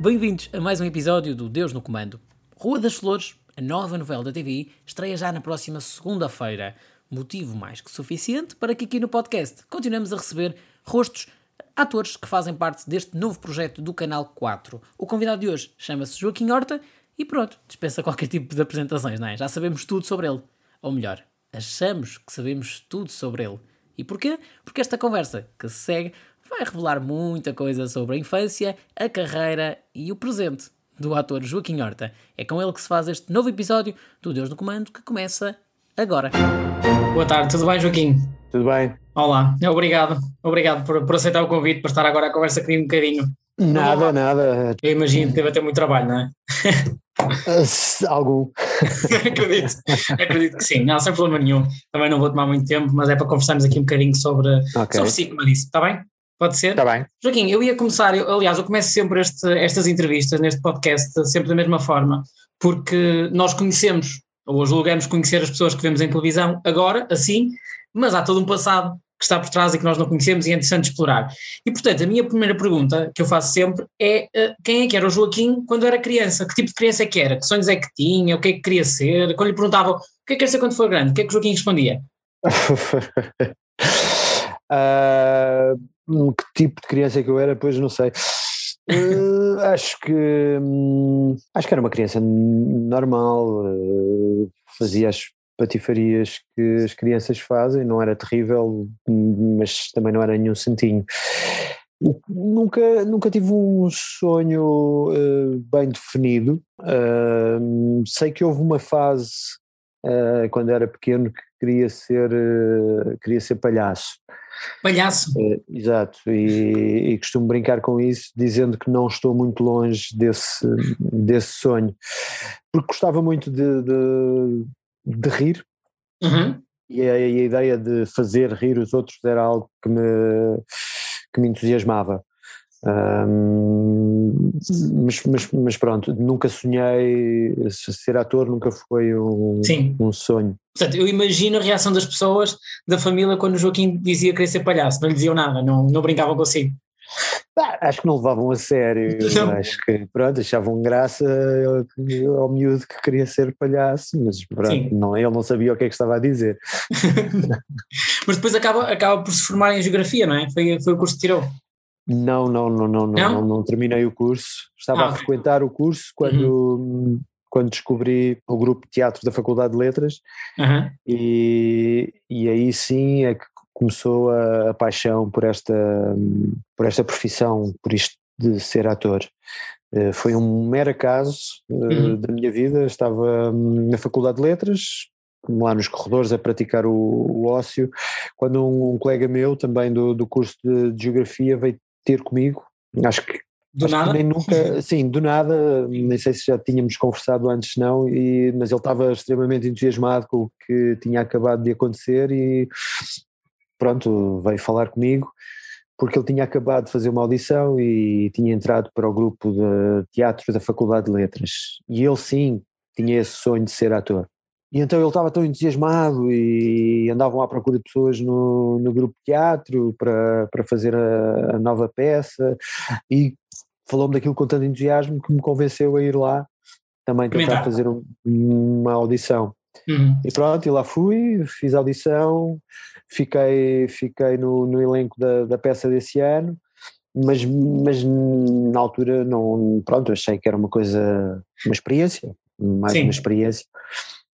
Bem-vindos a mais um episódio do Deus no Comando. Rua das Flores, a nova novela da TVI, estreia já na próxima segunda-feira. Motivo mais que suficiente para que aqui no podcast continuemos a receber rostos, atores que fazem parte deste novo projeto do Canal 4. O convidado de hoje chama-se Joaquim Horta e pronto, dispensa qualquer tipo de apresentações, não é? Já sabemos tudo sobre ele. Ou melhor, achamos que sabemos tudo sobre ele. E porquê? Porque esta conversa que se segue vai revelar muita coisa sobre a infância, a carreira e o presente do ator Joaquim Horta. É com ele que se faz este novo episódio do Deus no Comando que começa agora. Boa tarde, tudo bem, Joaquim? Tudo bem? Olá, obrigado. Obrigado por, por aceitar o convite, para estar agora a conversa comigo um bocadinho. Nada, nada. Eu imagino que deve ter muito trabalho, não é? Algum. acredito, acredito que sim. Não, sem problema nenhum. Também não vou tomar muito tempo, mas é para conversarmos aqui um bocadinho sobre, okay. sobre si, como eu disse. Está bem? Pode ser? Está bem. Joaquim, eu ia começar, eu, aliás, eu começo sempre este, estas entrevistas neste podcast sempre da mesma forma, porque nós conhecemos, ou julgamos conhecer as pessoas que vemos em televisão agora, assim, mas há todo um passado que está por trás e que nós não conhecemos e é interessante explorar. E, portanto, a minha primeira pergunta que eu faço sempre é uh, quem é que era o Joaquim quando era criança? Que tipo de criança é que era? Que sonhos é que tinha? O que é que queria ser? Quando lhe perguntavam o que é que quer ser quando for grande? O que é que o Joaquim respondia? uh, que tipo de criança é que eu era, pois não sei. Uh, acho que hum, acho que era uma criança normal, uh, fazia as patifarias que as crianças fazem, não era terrível, mas também não era nenhum santinho. Nunca, nunca tive um sonho uh, bem definido. sei que houve uma fase quando era pequeno que queria ser, queria ser palhaço. Palhaço. É, exato, e, e, costumo brincar com isso, dizendo que não estou muito longe desse, desse sonho, porque gostava muito de, de, de rir, uhum. e, a, a, ideia de fazer rir os outros era algo que me, que me entusiasmava. Um, mas, mas, mas, pronto, nunca sonhei ser ator, nunca foi um, um sonho. Portanto, eu imagino a reação das pessoas da família quando o Joaquim dizia querer ser palhaço, não lhe diziam nada, não, não brincavam consigo. Ah, acho que não levavam a sério, acho que pronto, achavam graça ao miúdo que queria ser palhaço, mas pronto, não, ele não sabia o que é que estava a dizer. mas depois acaba, acaba por se formar em geografia, não é? Foi, foi o curso que tirou. Não, não, não, não, não, não, não terminei o curso. Estava ah, a frequentar o curso quando, uhum. Quando descobri o grupo de teatro da Faculdade de Letras uhum. e, e aí sim é que começou a, a, paixão por esta, por esta profissão, por isto de ser ator. Uh, foi um mero acaso uh, uhum. da minha vida. Estava hum, na Faculdade de Letras, lá nos corredores a praticar o, o ócio, quando um, um, colega meu também do, do curso de, de Geografia veio ter comigo, acho que do Acho nada? nem nunca, sim, do nada, nem sei se já tínhamos conversado antes não, e, mas ele estava extremamente entusiasmado com o que tinha acabado de acontecer e pronto, veio falar comigo porque ele tinha acabado de fazer uma audição e tinha entrado para o grupo de teatro da Faculdade de Letras e ele sim tinha esse sonho de ser ator. E então ele estava tão entusiasmado e andavam à procura de pessoas no, no grupo de teatro para, para fazer a, a nova peça e falou-me daquilo com tanto entusiasmo que me convenceu a ir lá também tentar fazer um, uma audição. Uhum. E pronto, e lá fui, fiz a audição, fiquei, fiquei no, no elenco da, da peça desse ano, mas, mas na altura não, pronto, achei que era uma coisa, uma experiência, mais Sim. uma experiência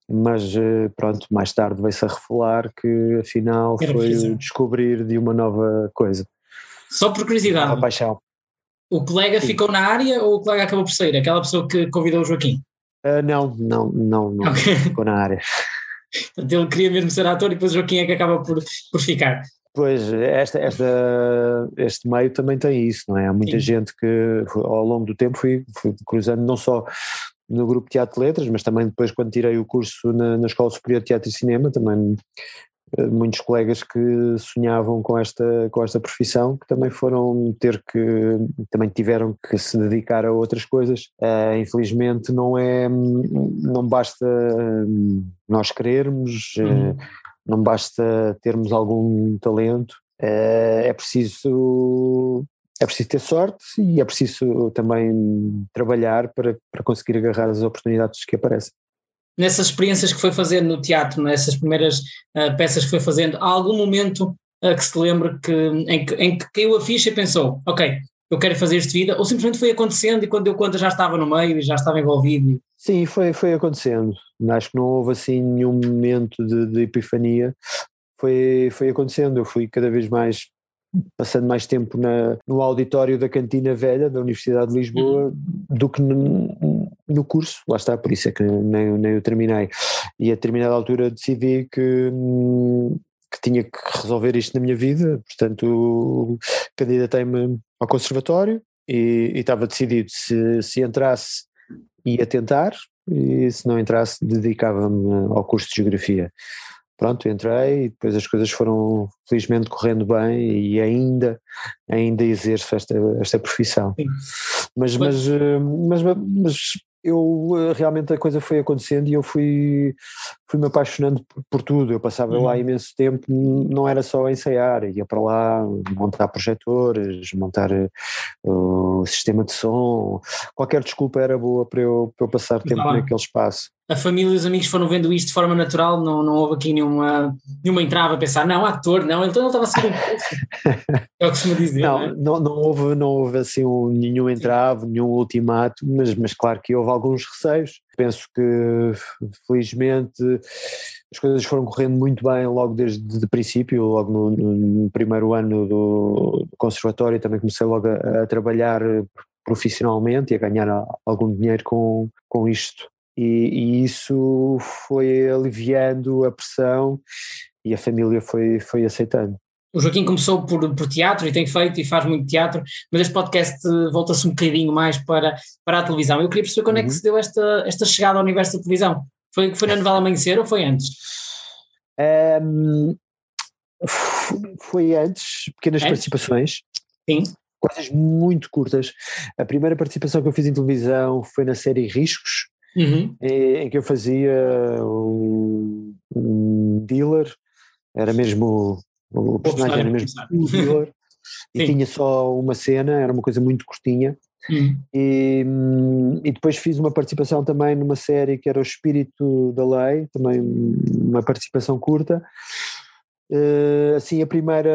mas eh, pronto, mais tarde veio-se a revelar que afinal Era foi o descobrir de uma nova coisa. Só por curiosidade. A paixão. O colega Sim. ficou na área ou o colega acabou por sair? Aquela pessoa que convidou o Joaquim? Uh, não, não, não, não okay. ficou na área. Portanto, ele queria mesmo ser ator e depois o Joaquim é que acaba por, por ficar. Pois, esta, esta, este meio também tem isso, não é? Há muita Sim. gente que ao longo do tempo fui, fui cruzando não só no grupo Teatro de Letras, mas também depois quando tirei o curso na, na Escola Superior de Teatro e Cinema, também muitos colegas que sonhavam com esta, com esta profissão, que também foram ter que, também tiveram que se dedicar a outras coisas. Uh, infelizmente não é, não basta nós querermos, uhum. uh, não basta termos algum talento, uh, é preciso é preciso ter sorte e é preciso também trabalhar para, para conseguir agarrar as oportunidades que aparecem. Nessas experiências que foi fazendo no teatro, nessas primeiras uh, peças que foi fazendo, há algum momento uh, que se lembre que, em, que, em que caiu a ficha e pensou, ok, eu quero fazer isto de vida, ou simplesmente foi acontecendo e quando deu conta já estava no meio e já estava envolvido? Sim, foi, foi acontecendo. Acho que não houve assim nenhum momento de, de epifania. Foi, foi acontecendo. Eu fui cada vez mais passando mais tempo na, no auditório da Cantina Velha da Universidade de Lisboa do que no, no, curso, lá está, por isso é que nem, nem eu terminei. E a determinada altura decidi que, que tinha que resolver isto na minha vida, portanto candidatei-me ao conservatório e, e estava decidido se, se entrasse ia tentar e se não entrasse dedicava-me ao curso de Geografia pronto, entrei e depois as coisas foram felizmente correndo bem e ainda, ainda exerço esta, esta profissão. Mas, mas, eh, mas, mas, eu eh, realmente a coisa foi acontecendo e eu fui, fui me apaixonando por, por tudo. Eu passava uhum. lá imenso tempo, não era só ensaiar, ia para lá montar projetores, montar uh, o sistema de som, qualquer desculpa era boa para eu, para eu passar tempo naquele espaço a família e os amigos foram vendo isto de forma natural, não, não houve aqui nenhuma, nenhuma entrava a pensar, não, ator, não, então ele estava a ser um é o que se me dizer. Não, não, é? não, não, houve, não houve assim um, nenhum entrave, nenhum ultimato, mas, mas claro que houve alguns receios. Penso que felizmente as coisas foram correndo muito bem logo desde o princípio, logo no, no, primeiro ano do, do conservatório também comecei logo a, a trabalhar profissionalmente e a ganhar algum dinheiro com, com isto e, e, isso foi aliviando a pressão e a família foi, foi aceitando. O Joaquim começou por, por teatro e tem feito e faz muito teatro, mas este podcast volta-se um bocadinho mais para, para a televisão. Eu queria perceber quando uhum. é que uhum. se deu esta, esta chegada ao universo da televisão. Foi, foi na novela Amanhecer ou foi antes? Um, foi antes, pequenas antes? participações. Sim coisas muito curtas. A primeira participação que eu fiz em televisão foi na série Riscos, uhum. em, em, que eu fazia um, um dealer, era mesmo o personagem era mesmo um dealer e tinha só uma cena, era uma coisa muito curtinha. Uhum. E, e, depois fiz uma participação também numa série que era O Espírito da Lei, também uma participação curta. Uh, assim, a primeira,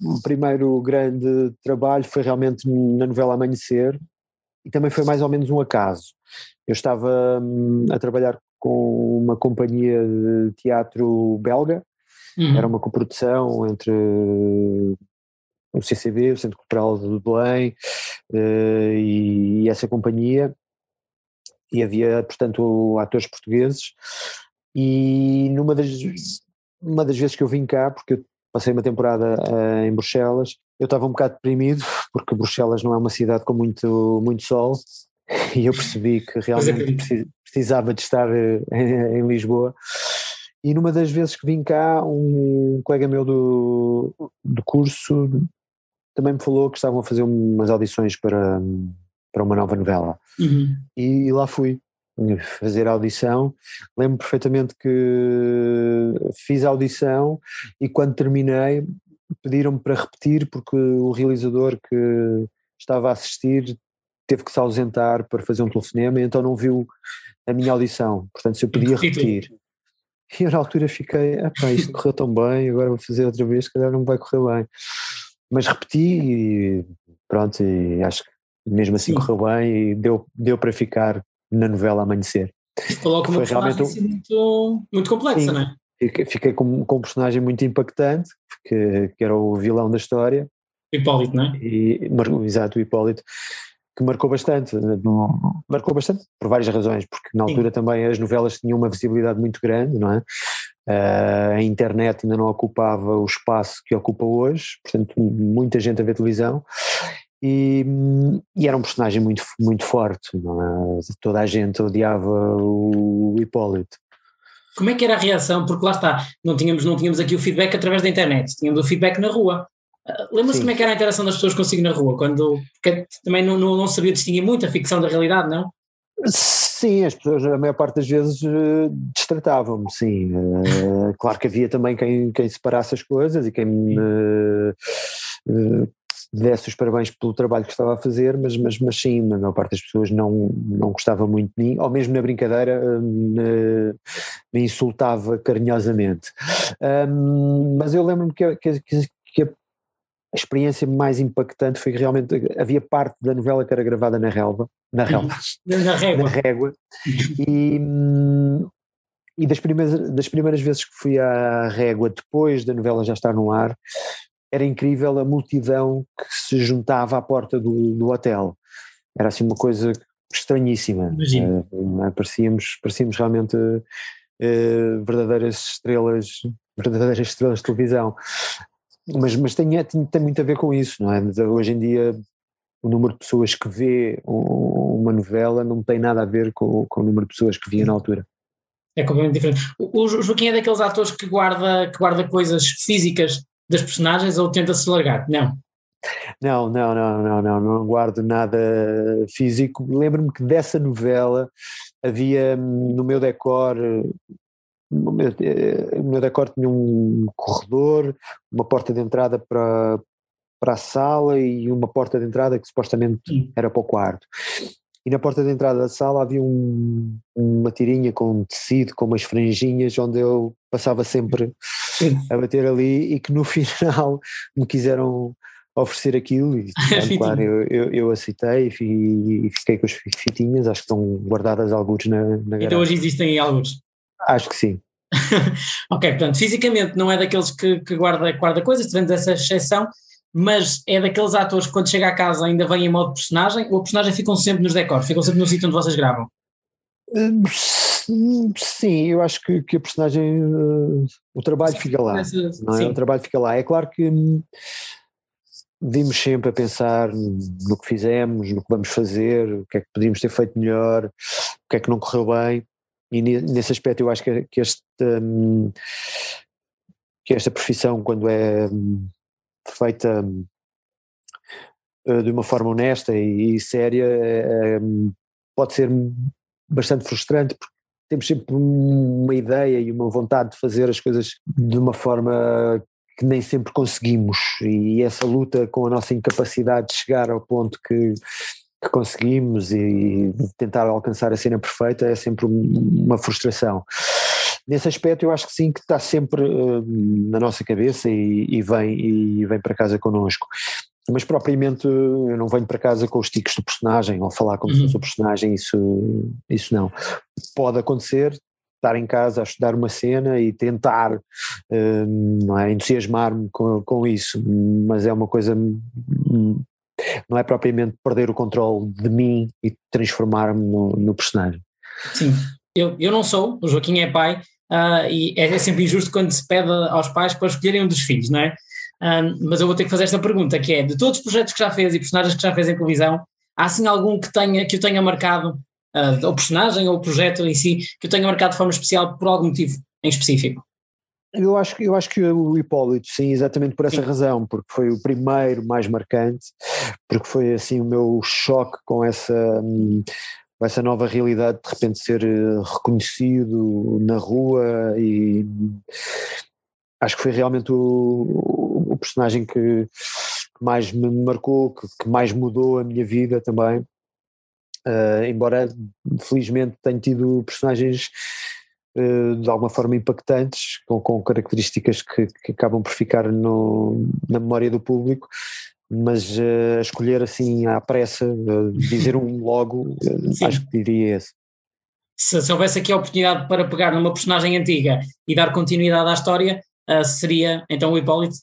o primeiro grande trabalho foi realmente na novela Amanhecer, e também foi mais ou menos um acaso. Eu estava hum, a trabalhar com uma companhia de teatro belga, uhum. era uma coprodução entre o CCB, o Centro Cultural de Belém, uh, e, e essa companhia, e havia, portanto, atores portugueses, e numa das, uma das vezes que eu vim cá, porque eu passei uma temporada uh, em Bruxelas, eu estava um bocado deprimido, porque Bruxelas não é uma cidade com muito, muito sol, e eu percebi que realmente precisava de estar eh, em, em Lisboa. E numa das vezes que vim cá, um colega meu do, do curso também me falou que estavam a fazer umas audições para, para uma nova novela. Uhum. E, e, lá fui fazer a audição. Lembro perfeitamente que fiz a audição e quando terminei pediram-me para repetir porque o realizador que estava a assistir teve que se ausentar para fazer um telefonema, então não viu a minha audição, portanto se eu podia repetir. E eu na altura fiquei, epá, isto correu tão bem, agora vou fazer outra vez, se calhar não vai correr bem. Mas repeti e pronto, e acho que mesmo assim Sim. correu bem e deu, deu para ficar na novela Amanhecer. Coloca uma realmente um... muito, muito complexa, Sim. não é? Fiquei com, com um personagem muito impactante, que, que era o vilão da história. Hipólito, não é? E, exato, o Hipólito, que marcou bastante. Marcou bastante por várias razões, porque na altura Sim. também as novelas tinham uma visibilidade muito grande, não é? Uh, a internet ainda não ocupava o espaço que ocupa hoje, portanto, muita gente a ver televisão. E, e, era um personagem muito, muito forte, não é? Toda a gente odiava o Hipólito. Como é que era a reação? Porque lá está, não tínhamos, não tínhamos aqui o feedback através da internet, tínhamos o feedback na rua. Lembra-se como é que era a interação das pessoas consigo na rua? Quando porque também não, não, não sabia distinguir muito a ficção da realidade, não? Sim, as pessoas a maior parte das vezes uh, destratavam-me, sim. Uh, claro que havia também quem, quem separasse as coisas e quem me, uh, desse os parabéns pelo trabalho que estava a fazer, mas, mas, mas sim, a maior parte das pessoas não, não gostava muito de mim, ou mesmo na brincadeira me, me insultava carinhosamente. Um, mas eu lembro-me que, que, que a experiência mais impactante foi que realmente havia parte da novela que era gravada na relva, na relva, na régua, na régua. E, e das primeiras, das primeiras vezes que fui à régua, depois da novela já estar no ar, era incrível a multidão que se juntava à porta do, do hotel. Era assim uma coisa estranhíssima. Uh, parecíamos, parecíamos realmente uh, verdadeiras estrelas, verdadeiras estrelas de televisão. Mas, mas tem, tem, tem, muito a ver com isso, não é? Hoje em dia o número de pessoas que vê uma novela não tem nada a ver com, com o número de pessoas que via na altura. É completamente diferente. O, Joaquim é daqueles atores que guarda, que guarda coisas físicas das personagens ou tenta-se largar? Não. Não, não, não, não, não, não guardo nada físico. Lembro-me que dessa novela havia hum, no meu decor meu, meu decor tinha um corredor, uma porta de entrada para, para a sala e uma porta de entrada que supostamente Sim. era para o quarto. E na porta de entrada da sala havia um, uma tirinha com tecido, com umas franjinhas, onde eu passava sempre Sim. a bater ali e que no final me quiseram oferecer aquilo e claro, eu, eu, eu, aceitei e, fiquei com as fitinhas, acho que estão guardadas alguns na, na garagem. Então hoje existem alguns? Acho que sim. ok, portanto, fisicamente não é daqueles que, que guarda, guarda coisas, tivemos essa exceção, mas é daqueles atores que quando chega a casa ainda vem em modo personagem ou a personagem ficam sempre nos decors, ficam sempre no sítio onde vocês gravam? Hum, sim, eu acho que, que a personagem, uh, o trabalho sim, fica lá, não é? o trabalho fica lá. É claro que hum, vimos sempre a pensar no que fizemos, no que vamos fazer, o que é que podíamos ter feito melhor, o que é que não correu bem, e nesse aspecto eu acho que, que este hum, que esta profissão quando é hum, feita uh, de uma forma honesta e, séria, é, pode ser bastante frustrante porque temos sempre uma ideia e uma vontade de fazer as coisas de uma forma que nem sempre conseguimos. E essa luta com a nossa incapacidade de chegar ao ponto que, que conseguimos e tentar alcançar a cena perfeita é sempre uma frustração nesse aspecto eu acho que sim, que está sempre uh, na nossa cabeça e, e, vem, e vem para casa connosco. Mas propriamente eu não venho para casa com os tiques do personagem ou falar como uhum. se fosse o personagem, isso, isso não. Pode acontecer, estar em casa a estudar uma cena e tentar uh, é, entusiasmar-me com, com isso, mas é uma coisa não é propriamente perder o controle de mim e transformar-me no, no, personagem. Sim, eu, eu não sou, o Joaquim é pai, uh, e é, é, sempre injusto quando se pede aos pais para escolherem um dos filhos, não é? Um, mas eu vou ter que fazer esta pergunta, que é, de todos os projetos que já fez e personagens que já fez em televisão, há assim algum que, tenha, que o tenha marcado, uh, ou personagem ou projeto em si, que o tenha marcado de forma especial por algum motivo em específico? Eu acho, eu acho que o Hipólito, sim, exatamente por essa sim. razão, porque foi o primeiro mais marcante, porque foi assim o meu choque com essa hum, essa nova realidade de repente ser eh, reconhecido na rua e acho que foi realmente o, o personagem que, mais me marcou, que, que, mais mudou a minha vida também. Uh, embora felizmente tenha tido personagens de alguma forma impactantes, com, com características que, que, acabam por ficar no, na memória do público, mas uh, escolher assim à pressa, uh, dizer um logo, uh, acho que diria esse. Se, se, houvesse aqui a oportunidade para pegar numa personagem antiga e dar continuidade à história, seria então o Hipólito?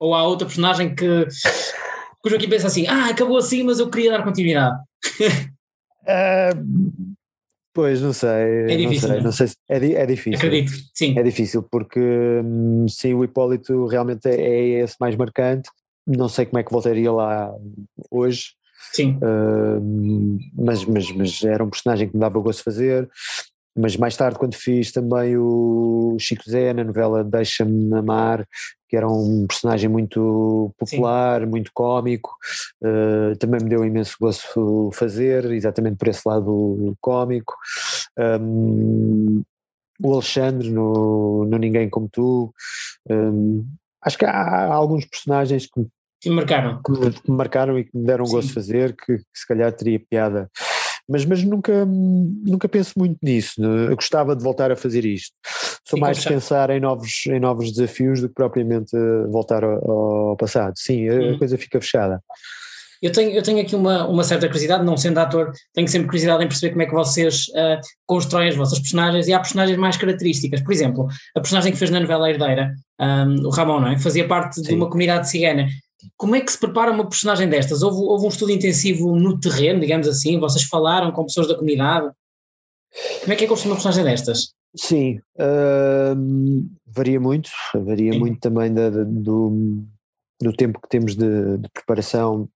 Ou há outra personagem que, que o Joaquim pensa assim, ah, acabou assim, mas eu queria dar continuidade? Pois, não sei. É difícil. Não sei, não sei é, é, difícil. Acredito, sim. É difícil porque hum, sim, o Hipólito realmente é, é, esse mais marcante não sei como é que voltaria lá hoje. Sim. Uh, mas, mas, mas era um personagem que me dava gosto de fazer. Mas mais tarde, quando fiz também o Chico Zé na novela Deixa-me Amar, que era um personagem muito popular, Sim. muito cómico, uh, também me deu imenso gosto fazer, exatamente por esse lado cómico. Um, o Alexandre no, no Ninguém Como Tu. Um, acho que há alguns personagens que Que me marcaram. Que me, que me marcaram e que me deram Sim. gosto de fazer, que, que, se calhar teria piada. Mas, mas nunca, nunca penso muito nisso. Né? Eu gostava de voltar a fazer isto. Sou e mais de pensar em novos, em novos desafios do que propriamente voltar ao, ao passado. Sim, a hum. coisa fica fechada. Eu tenho, eu tenho aqui uma, uma certa curiosidade, não sendo ator, tenho sempre curiosidade em perceber como é que vocês uh, constroem as vossas personagens e há personagens mais características. Por exemplo, a personagem que fez na novela Herdeira, um, o Ramon, não é? fazia parte Sim. de uma comunidade cigana. Como é que se prepara uma personagem destas? Houve, houve um estudo intensivo no terreno, digamos assim? Vocês falaram com pessoas da comunidade? Como é que é construir uma personagem destas? Sim, uh, varia muito, varia muito também da, da, do, do tempo que temos de, de preparação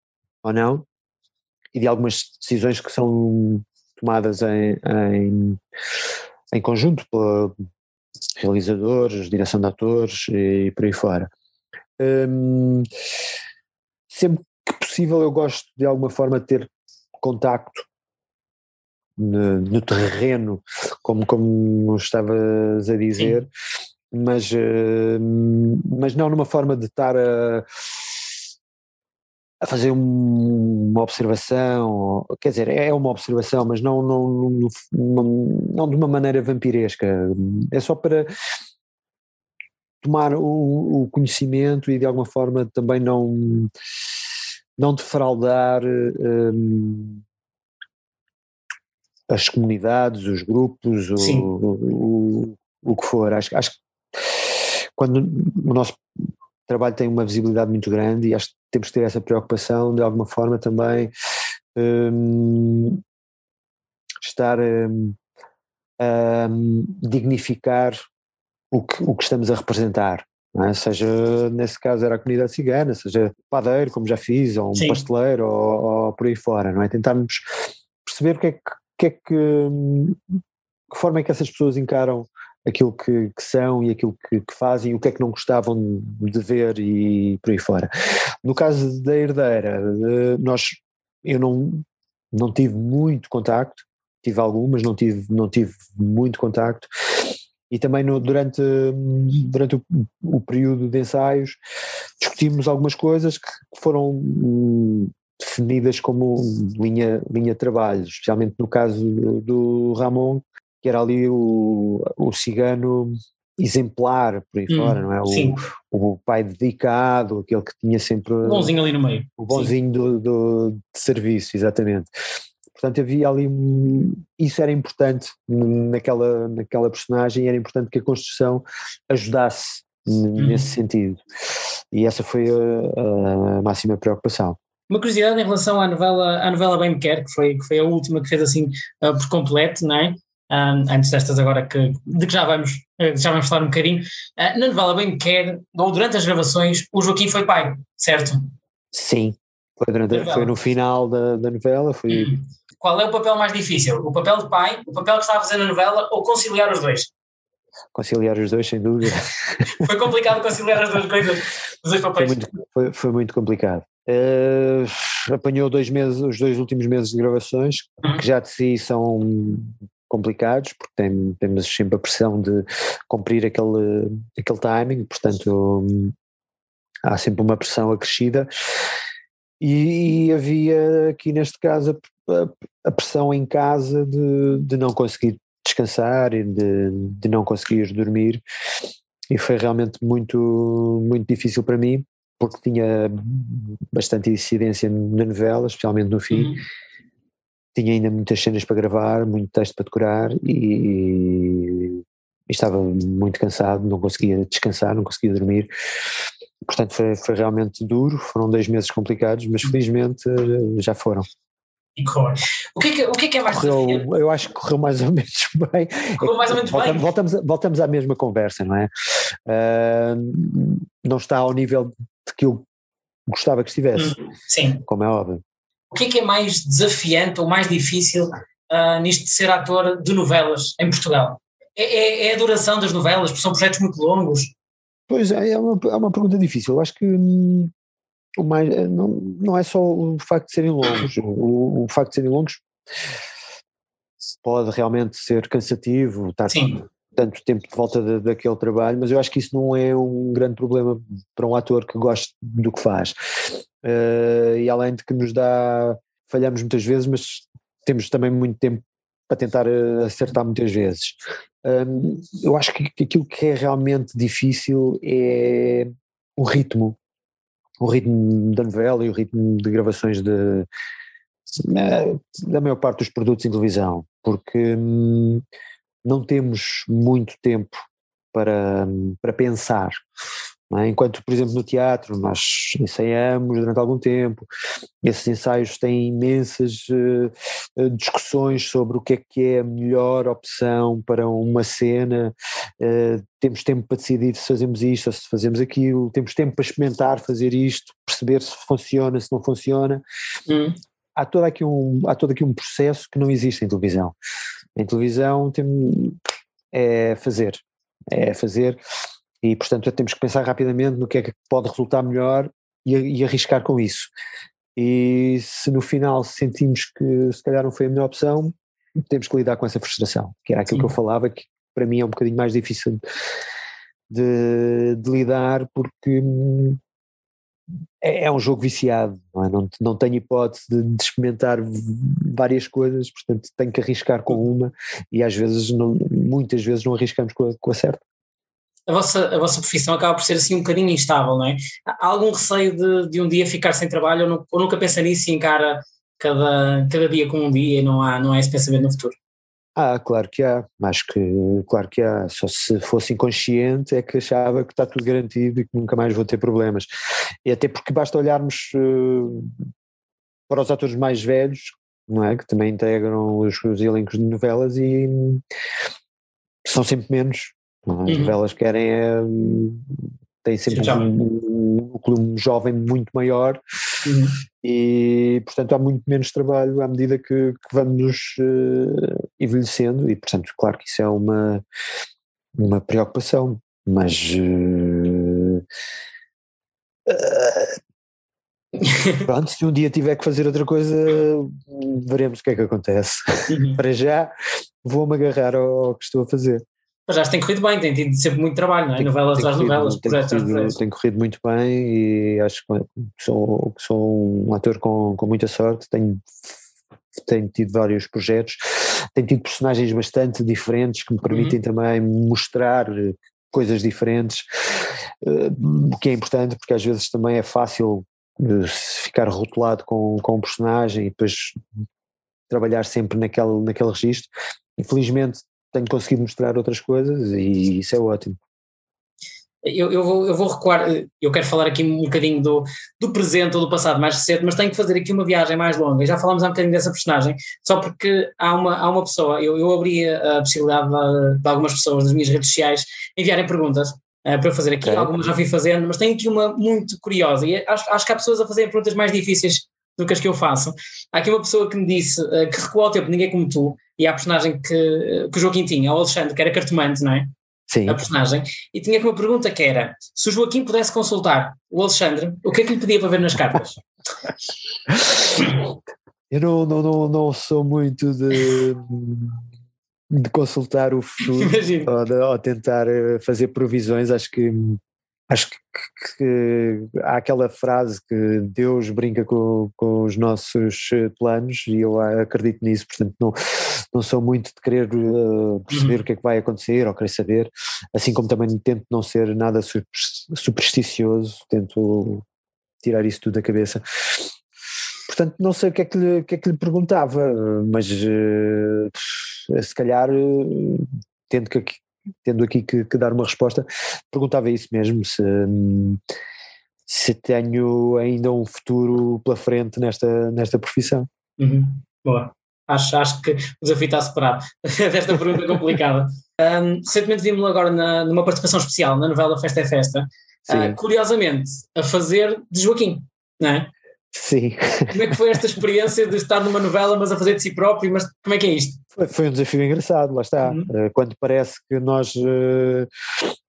ou não, e de algumas decisões que são tomadas em, em, em conjunto por realizadores, direção de atores e por aí fora. Hum, sempre que possível eu gosto de alguma forma de ter contacto no, no terreno, como, como estavas a dizer, mas, hum, mas não numa forma de estar a a fazer um, uma observação, quer dizer, é uma observação, mas não, não, não, não, de uma maneira vampiresca, é só para tomar o, o conhecimento e de alguma forma também não, não defraudar um, as comunidades, os grupos, o, o, o, que for. Acho, acho que quando o nosso trabalho tem uma visibilidade muito grande e acho que temos que ter essa preocupação de alguma forma também um, estar um, a dignificar o que, o que estamos a representar. É? Seja, nesse caso, era a comunidade cigana, seja padeiro, como já fiz, ou um Sim. pasteleiro, ou, ou, por aí fora, não é? Tentarmos perceber o que é que, que, é que, que forma é que essas pessoas encaram aquilo que, que, são e aquilo que, que, fazem o que é que não gostavam de ver e por aí fora. No caso da herdeira, eh, nós, eu não, não tive muito contacto, tive algumas, não tive, não tive muito contacto, e também no, durante, durante o, o, período de ensaios discutimos algumas coisas que foram definidas como linha, linha de trabalho, especialmente no caso do Ramon, que era ali o, o cigano exemplar por aí hum, fora, não é? O, o, pai dedicado, aquele que tinha sempre. O bonzinho ali no meio. O bonzinho do, do, de serviço, exatamente. Portanto, havia ali. Isso era importante naquela, naquela personagem, era importante que a construção ajudasse hum. nesse sentido. E essa foi a, a máxima preocupação. Uma curiosidade em relação à novela, à novela Bem Me Quer, que foi, que foi a última que fez assim uh, por completo, não é? um, antes destas agora que, de que já vamos, eh, já vamos falar um bocadinho. Uh, na novela Bem Me Quer, ou durante as gravações, o Joaquim foi pai, certo? Sim, foi, durante, foi no final da, da novela. Foi... Hum. Qual é o papel mais difícil? O papel de pai, o papel que estava a fazer na novela ou conciliar os dois? Conciliar os dois, sem dúvida. foi complicado conciliar as duas coisas, os dois papéis. Foi muito, foi, foi muito complicado. Uh, apanhou dois meses, os dois últimos meses de gravações, uhum. que já de si são complicados, porque tem, temos sempre a pressão de cumprir aquele, aquele timing, portanto há sempre uma pressão acrescida. E, e havia aqui neste caso a, a, pressão em casa de, de não conseguir descansar e de, de não conseguir dormir, e foi realmente muito, muito difícil para mim, porque tinha bastante incidência na novela, especialmente no fim, uhum tinha ainda muitas cenas para gravar, muito texto para decorar e, e, estava muito cansado, não conseguia descansar, não conseguia dormir. Portanto, foi, foi realmente duro, foram dois meses complicados, mas felizmente já foram. E corre. O que é que, o que, é, que é mais correu, Eu acho que correu mais ou menos bem. Correu mais ou menos voltamos, bem. Voltamos, voltamos à mesma conversa, não é? Uh, não está ao nível que eu gostava que estivesse. Hum, sim. Como é óbvio. O que é que é mais desafiante ou mais difícil uh, nisto de ser ator de novelas em Portugal? É, é, é, a duração das novelas, porque são projetos muito longos? Pois é, é uma, é uma pergunta difícil. Eu acho que hum, o mais, eh, não, não é só o facto de serem longos. O, o facto de serem longos pode realmente ser cansativo, estar, tanto tempo de volta de, daquele trabalho, mas eu acho que isso não é um grande problema para um ator que gosta do que faz. Uh, e além de que nos dá, falhamos muitas vezes, mas temos também muito tempo para tentar eh, acertar muitas vezes. Um, eu acho que aquilo que é realmente difícil é o ritmo, o ritmo da novela e o ritmo de gravações de, da maior parte dos produtos em televisão, porque hum, não temos muito tempo para, para pensar. É? Enquanto, por exemplo, no teatro nós ensaiamos durante algum tempo, esses ensaios têm imensas uh, discussões sobre o que é que é a melhor opção para uma cena, uh, temos tempo para decidir se fazemos isto ou se fazemos aquilo, temos tempo para experimentar fazer isto, perceber se funciona, se não funciona. Hum. Há, todo aqui um, há todo aqui um processo que não existe em televisão. Em televisão tem, é fazer, é fazer e, portanto, temos que pensar rapidamente no que é que pode resultar melhor e, e arriscar com isso. E se no final sentimos que se calhar não foi a melhor opção, temos que lidar com essa frustração, que era aquilo Sim. que eu falava, que para mim é um bocadinho mais difícil de, de lidar, porque é, é, um jogo viciado, não, é? não, não tenho hipótese de, de, experimentar várias coisas, portanto tenho que arriscar com uma e às vezes, não, muitas vezes não arriscamos com a, com a certa a vossa, a vossa profissão acaba por ser assim um bocadinho instável, não é? Há algum receio de, de um dia ficar sem trabalho ou, ou nunca pensa nisso e encara cada, cada dia como um dia e não há, não há esse pensamento no futuro? Ah, claro que há, acho que claro que há, só se fosse inconsciente é que achava que está tudo garantido e que nunca mais vou ter problemas. E até porque basta olharmos uh, para os atores mais velhos, não é? Que também integram os, os elencos de novelas e são sempre menos as uhum. novelas querem é, têm sempre um, núcleo jovem muito maior uhum. e portanto há muito menos trabalho à medida que, que vamos uh, envelhecendo e portanto claro que isso é uma, uma preocupação, mas uh, uh, Pronto, se um dia tiver que fazer outra coisa, veremos o que é que acontece. Uhum. Para já, vou-me agarrar ao que estou a fazer. Mas já tem corrido bem, tem tido sempre muito trabalho, não é? Tem, novelas às novelas, tem corrido, tem corrido muito bem e acho que sou, sou um ator com, com muita sorte, tenho, tenho tido vários projetos, tenho tido personagens bastante diferentes que me permitem uhum. também mostrar coisas diferentes, eh, o que é importante porque às vezes também é fácil eh, ficar rotulado com, com um personagem e depois trabalhar sempre naquele, naquele registro. Infelizmente tenho conseguido mostrar outras coisas e isso é ótimo. Eu, eu, vou, eu vou recuar, eu quero falar aqui um bocadinho do, do presente ou do passado mais recente, mas tenho que fazer aqui uma viagem mais longa. Já falámos há um bocadinho dessa personagem, só porque há uma, há uma pessoa, eu, eu abri a possibilidade de, de algumas pessoas das minhas redes sociais enviarem perguntas uh, para eu fazer aqui, okay. algumas já fui fazendo, mas tenho aqui uma muito curiosa e acho, acho que há pessoas a fazerem perguntas mais difíceis do que as que eu faço. Há aqui uma pessoa que me disse uh, que recuou ao tempo, ninguém como tu, e a personagem que, que o Joaquim tinha, o Alexandre, que era cartomante, não é? Sim. A personagem. E tinha aqui uma pergunta que era: se o Joaquim pudesse consultar o Alexandre, o que é que lhe pedia para ver nas cartas? Eu não, não, não, não sou muito de, de consultar o futuro ou, de, ou tentar eh, fazer provisões. Acho que acho que, que, há aquela frase que Deus brinca com, com, os nossos eh, planos e eu acredito nisso, portanto não, não sou muito de querer uh, perceber uhum. o que é que vai acontecer ou querer saber, assim como também tento não ser nada supersticioso, tento tirar isso tudo da cabeça. Portanto, não sei o que é que lhe, que é que lhe perguntava, mas uh, se calhar uh, tendo que tendo aqui que, que, dar uma resposta, perguntava isso mesmo, se, se tenho ainda um futuro pela frente nesta, nesta profissão. Uhum. Boa. Acho, acho que o desafio está separado desta pergunta complicada. Um, recentemente vimos-lo agora na, numa participação especial na novela Festa é Festa, uh, curiosamente, a fazer de Joaquim, não é? Sim. Como é que foi esta experiência de estar numa novela, mas a fazer de si próprio? Mas como é que é isto? Foi, foi um desafio engraçado, lá está. Uhum. Eh, quando parece que nós uh,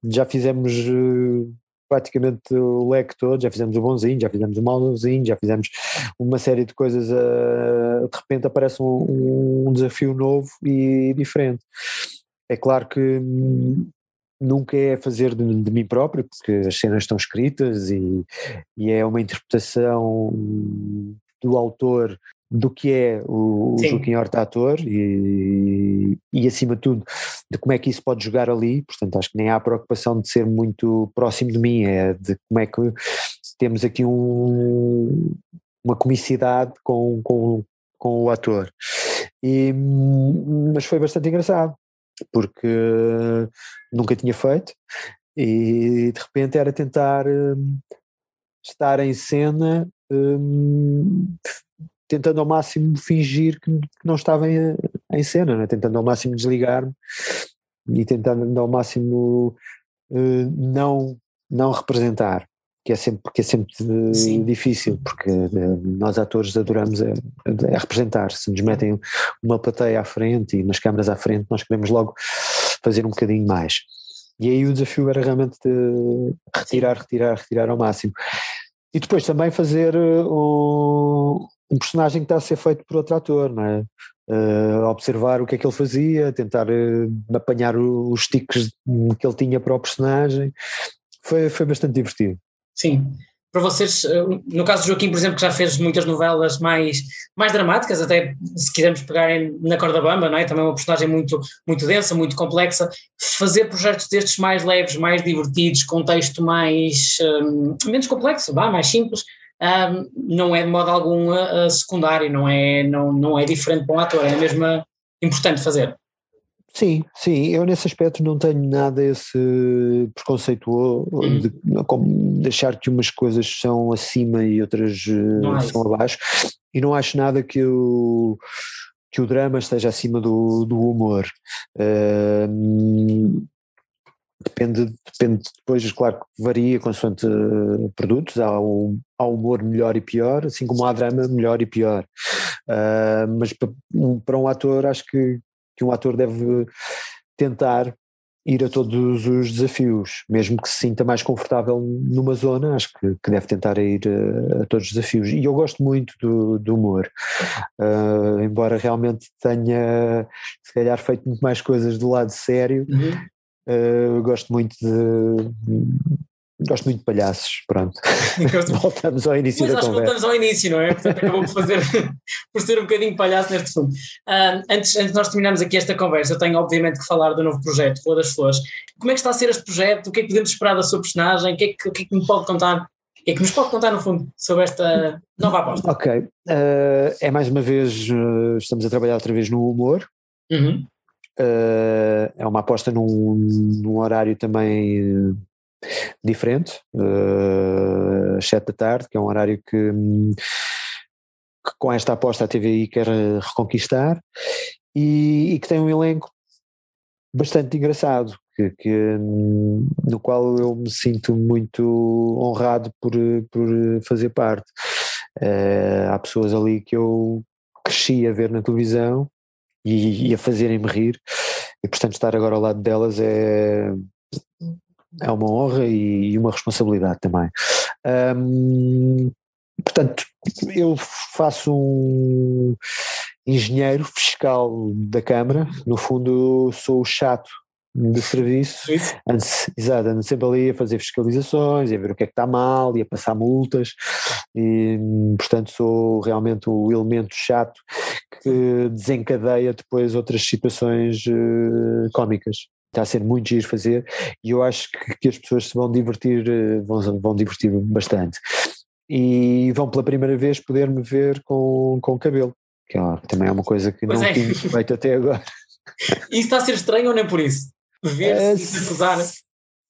já fizemos uh, praticamente o leque todo, já fizemos o bonzinho, já fizemos o malzinho, já fizemos uma série de coisas, uh, de repente aparece um, um desafio novo e diferente. é claro que hum, nunca é fazer de, de, mim próprio, porque as cenas estão escritas e, e é uma interpretação do autor do que é o, o Joaquim Horta ator e, e acima de tudo de como é que isso pode jogar ali, portanto acho que nem há preocupação de ser muito próximo de mim, é de como é que temos aqui um, uma comicidade com, com, com o ator. E, mas foi bastante engraçado, porque nunca tinha feito e de repente era tentar um, estar em cena um, tentando ao máximo fingir que, não estava em, cena, né? tentando ao máximo desligar-me e tentando ao máximo uh, não, não representar, que é sempre, que é sempre difícil, porque uh, nós atores adoramos a, a, representar, se nos metem uma plateia à frente e umas câmaras à frente, nós queremos logo fazer um bocadinho mais. E aí o desafio era realmente de retirar, retirar, retirar ao máximo. E depois também fazer um, um personagem que está a ser feito por outro ator, não é? Uh, observar o que é que ele fazia, tentar uh, apanhar os tiques que ele tinha para o personagem. Foi, foi bastante divertido. Sim. Para vocês, eh, no caso do Joaquim, por exemplo, que já fez muitas novelas mais, mais dramáticas, até se quisermos pegar na Corda Bamba, não é? também é uma personagem muito, muito densa, muito complexa, fazer projetos destes mais leves, mais divertidos, com texto mais, um, menos complexo, vá, mais simples, um, não é de modo algum uh, secundário, não é, não, não é diferente para um ator, é mesmo importante fazer. Sim, sim, eu nesse aspecto não tenho nada esse preconceito hum. de, de achar que umas coisas são acima e outras uh, são abaixo, e não acho nada que o, que o drama esteja acima do, do humor. Uh, Depende, depende depois, claro que varia consoante uh, produtos, há, um, há humor melhor e pior, assim como há drama melhor e pior. Uh, mas para um, para um ator, acho que, que um ator deve tentar ir a todos os desafios, mesmo que se sinta mais confortável numa zona, acho que, que deve tentar ir a, a, todos os desafios. E eu gosto muito do, do humor, uh, embora realmente tenha, se calhar, feito muito mais coisas do lado sério, uhum. Uh, gosto muito de. Gosto muito de palhaços, pronto. voltamos ao início Mas da acho conversa. voltamos ao início, não é? Portanto, acabou por, fazer, por ser um bocadinho palhaço neste fundo. Uh, antes, antes de nós terminarmos aqui esta conversa, eu tenho obviamente que falar do novo projeto, Rua das Flores. Como é que está a ser este projeto? O que é que podemos esperar da sua personagem? O que é que, o que, é que me pode contar? O que é que nos pode contar, no fundo, sobre esta nova aposta? Ok. Uh, é mais uma vez, uh, estamos a trabalhar outra vez no humor. Uhum. Uh, é uma aposta num, num horário também diferente, uh, às 7 da tarde, que é um horário que, que, com esta aposta a TVI quer reconquistar e, e que tem um elenco bastante engraçado, que, que, no qual eu me sinto muito honrado por, por fazer parte. Uh, há pessoas ali que eu cresci a ver na televisão e, e a fazerem-me rir, e portanto estar agora ao lado delas é, é uma honra e, uma responsabilidade também. Portanto, eu faço um engenheiro fiscal da Câmara, no fundo sou o chato de serviço, ando, exato, ando sempre ali a fazer fiscalizações, a ver o que é que está mal e a passar multas, e portanto sou realmente o elemento chato que desencadeia depois outras situações uh, cómicas. Está a ser muito giro fazer e eu acho que, que as pessoas se vão divertir, uh, vão, vão divertir bastante. E vão pela primeira vez poder me ver com, com cabelo, que ó, também é uma coisa que pois não é. tinha feito até agora. Isso está a ser estranho ou nem por isso? ver-se uh, acusar.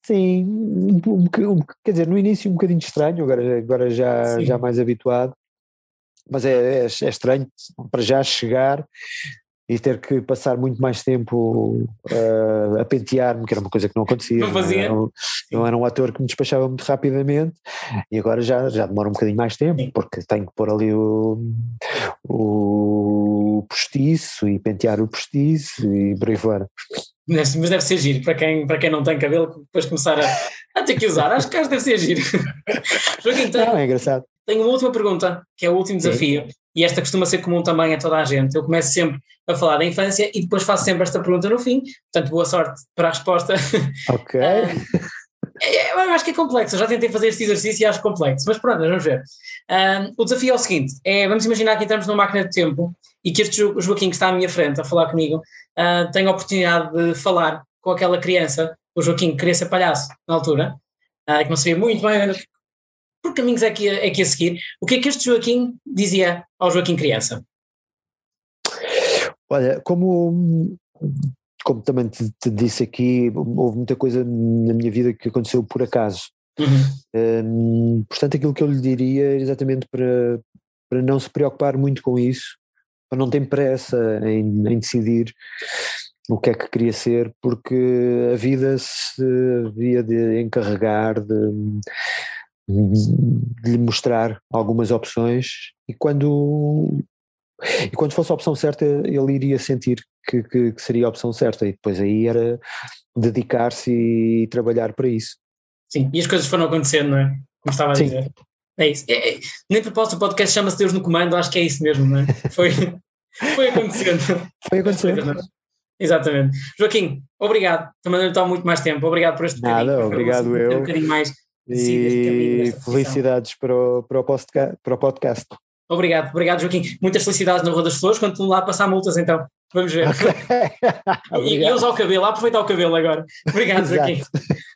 Sim, um, um, um, quer dizer, no início um bocadinho estranho, agora, agora já, já mais habituado, mas é, é, é estranho para já chegar e ter que passar muito mais tempo uh, a pentear-me, que era uma coisa que não acontecia. Não fazia. Não, não, era um ator que me despachava muito rapidamente e agora já, já demora um bocadinho mais tempo, Sim. porque tenho que pôr ali o, o postiço e pentear o postiço e por aí fora. Mas deve ser giro para quem, para quem não tem cabelo, depois começar a, a ter que usar. Acho que deve ser giro. Joaquim, tem, não, é engraçado. Tenho uma última pergunta, que é o último Sim. E esta costuma ser comum também a toda a gente. Eu começo sempre a falar da infância e depois faço sempre esta pergunta no fim, portanto, boa sorte para a resposta. Ok. É, eu acho que é complexo, eu já tentei fazer este exercício e acho complexo, mas pronto, vamos ver. Um, o desafio é o seguinte: é, vamos imaginar que entramos numa máquina de tempo e que este Joaquim que está à minha frente a falar comigo uh, tem a oportunidade de falar com aquela criança, o Joaquim que queria ser palhaço na altura, uh, que não sabia muito bem por caminhos é que, é que ia seguir. O que é que este Joaquim dizia ao Joaquim criança? Olha, como como também te, te, disse aqui, houve muita coisa na minha vida que aconteceu por acaso. Uhum. Um, portanto, aquilo que eu lhe diria é exatamente para, para não se preocupar muito com isso, para não ter pressa em, em decidir o que é que queria ser, porque a vida se havia de encarregar de, de lhe mostrar algumas opções e quando e quando fosse a opção certa ele iria sentir que, que, que seria a opção certa e depois aí era dedicar-se e trabalhar para isso. Sim, e as coisas foram acontecendo, não é? Como estava a Sim. dizer. É isso. É, é, nem propósito o podcast chama-se Deus no Comando, acho que é isso mesmo, não é? Foi, foi acontecendo. Foi acontecendo. Exatamente. Joaquim, obrigado. Também não estou muito mais tempo. Obrigado por este Nada, bocadinho. obrigado eu. Um bocadinho mais e felicidades para o, para, o podcast, para o podcast. Obrigado, obrigado Joaquim. Muitas felicidades na Rua das Flores, quando tu lá passar multas então. Vamos ver. Okay. e, e usar o cabelo, aproveitar o cabelo agora. Obrigado Joaquim.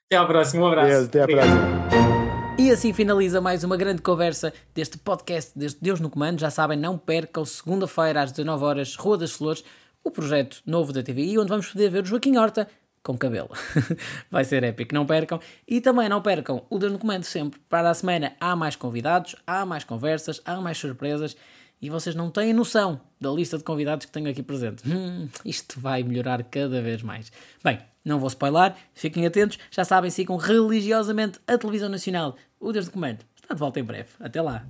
Até à próxima, um abraço. Deus, até à obrigado. próxima. E assim finaliza mais uma grande conversa deste podcast deste Deus no Comando. Já sabem, não percam segunda-feira às 19 horas Rua das Flores, o projeto novo da TVI, onde vamos poder ver o Joaquim Horta com cabelo. Vai ser épico, não percam. E também não percam o Deus no Comando sempre. Para a semana há mais convidados, há mais conversas, há mais surpresas e vocês não têm noção da lista de convidados que tenho aqui presente. Hum, isto vai melhorar cada vez mais. Bem, não vou spoiler, fiquem atentos. Já sabem, sigam religiosamente a televisão nacional. O Deus do Comando está de volta em breve. Até lá.